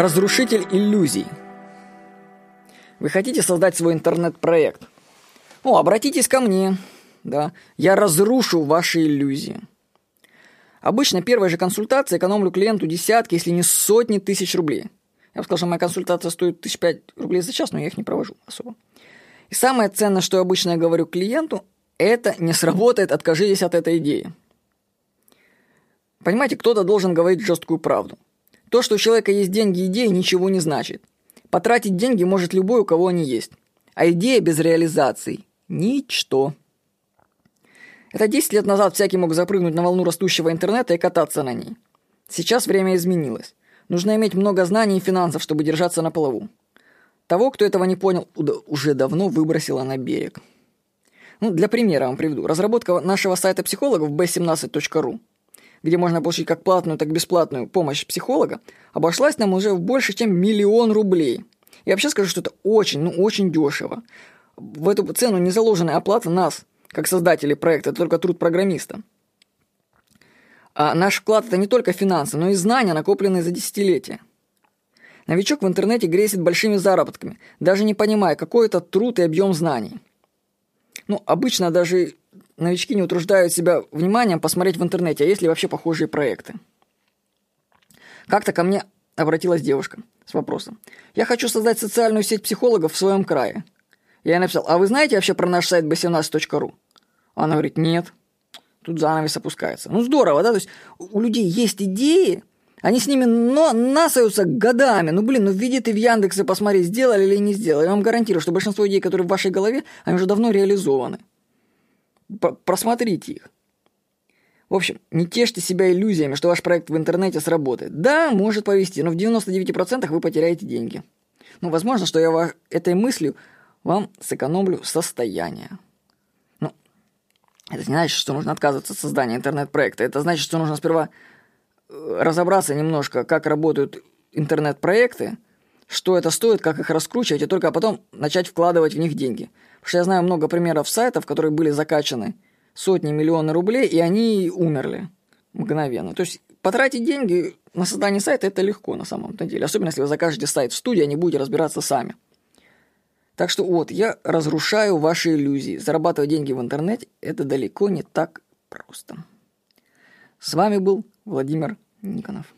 Разрушитель иллюзий. Вы хотите создать свой интернет-проект? Ну, обратитесь ко мне. Да, я разрушу ваши иллюзии. Обычно первая же консультация экономлю клиенту десятки, если не сотни тысяч рублей. Я бы сказал, что моя консультация стоит тысяч пять рублей за час, но я их не провожу особо. И самое ценное, что обычно я говорю клиенту, это не сработает, откажитесь от этой идеи. Понимаете, кто-то должен говорить жесткую правду. То, что у человека есть деньги и идеи, ничего не значит. Потратить деньги может любой, у кого они есть. А идея без реализации – ничто. Это 10 лет назад всякий мог запрыгнуть на волну растущего интернета и кататься на ней. Сейчас время изменилось. Нужно иметь много знаний и финансов, чтобы держаться на плаву. Того, кто этого не понял, уже давно выбросило на берег. Ну, для примера вам приведу. Разработка нашего сайта психологов b17.ru где можно получить как платную, так и бесплатную помощь психолога, обошлась нам уже в больше, чем миллион рублей. Я вообще скажу, что это очень, ну очень дешево. В эту цену не заложена оплата нас, как создателей проекта, это только труд программиста. А наш вклад – это не только финансы, но и знания, накопленные за десятилетия. Новичок в интернете грезит большими заработками, даже не понимая, какой это труд и объем знаний. Ну, обычно даже новички не утруждают себя вниманием посмотреть в интернете, а есть ли вообще похожие проекты. Как-то ко мне обратилась девушка с вопросом. Я хочу создать социальную сеть психологов в своем крае. Я ей написал, а вы знаете вообще про наш сайт b17.ru? Она говорит, нет. Тут занавес опускается. Ну здорово, да? То есть у людей есть идеи, они с ними но насаются годами. Ну, блин, ну введи ты в Яндекс и посмотри, сделали или не сделали. Я вам гарантирую, что большинство идей, которые в вашей голове, они уже давно реализованы просмотрите их. В общем, не тешьте себя иллюзиями, что ваш проект в интернете сработает. Да, может повести, но в 99% вы потеряете деньги. Ну, возможно, что я этой мыслью вам сэкономлю состояние. Ну, это не значит, что нужно отказываться от создания интернет-проекта. Это значит, что нужно сперва э, разобраться немножко, как работают интернет-проекты, что это стоит, как их раскручивать, и только потом начать вкладывать в них деньги. Потому что я знаю много примеров сайтов, которые были закачаны сотни миллионов рублей, и они умерли мгновенно. То есть потратить деньги на создание сайта это легко на самом деле. Особенно если вы закажете сайт в студии, они будете разбираться сами. Так что вот, я разрушаю ваши иллюзии. Зарабатывать деньги в интернете – это далеко не так просто. С вами был Владимир Никонов.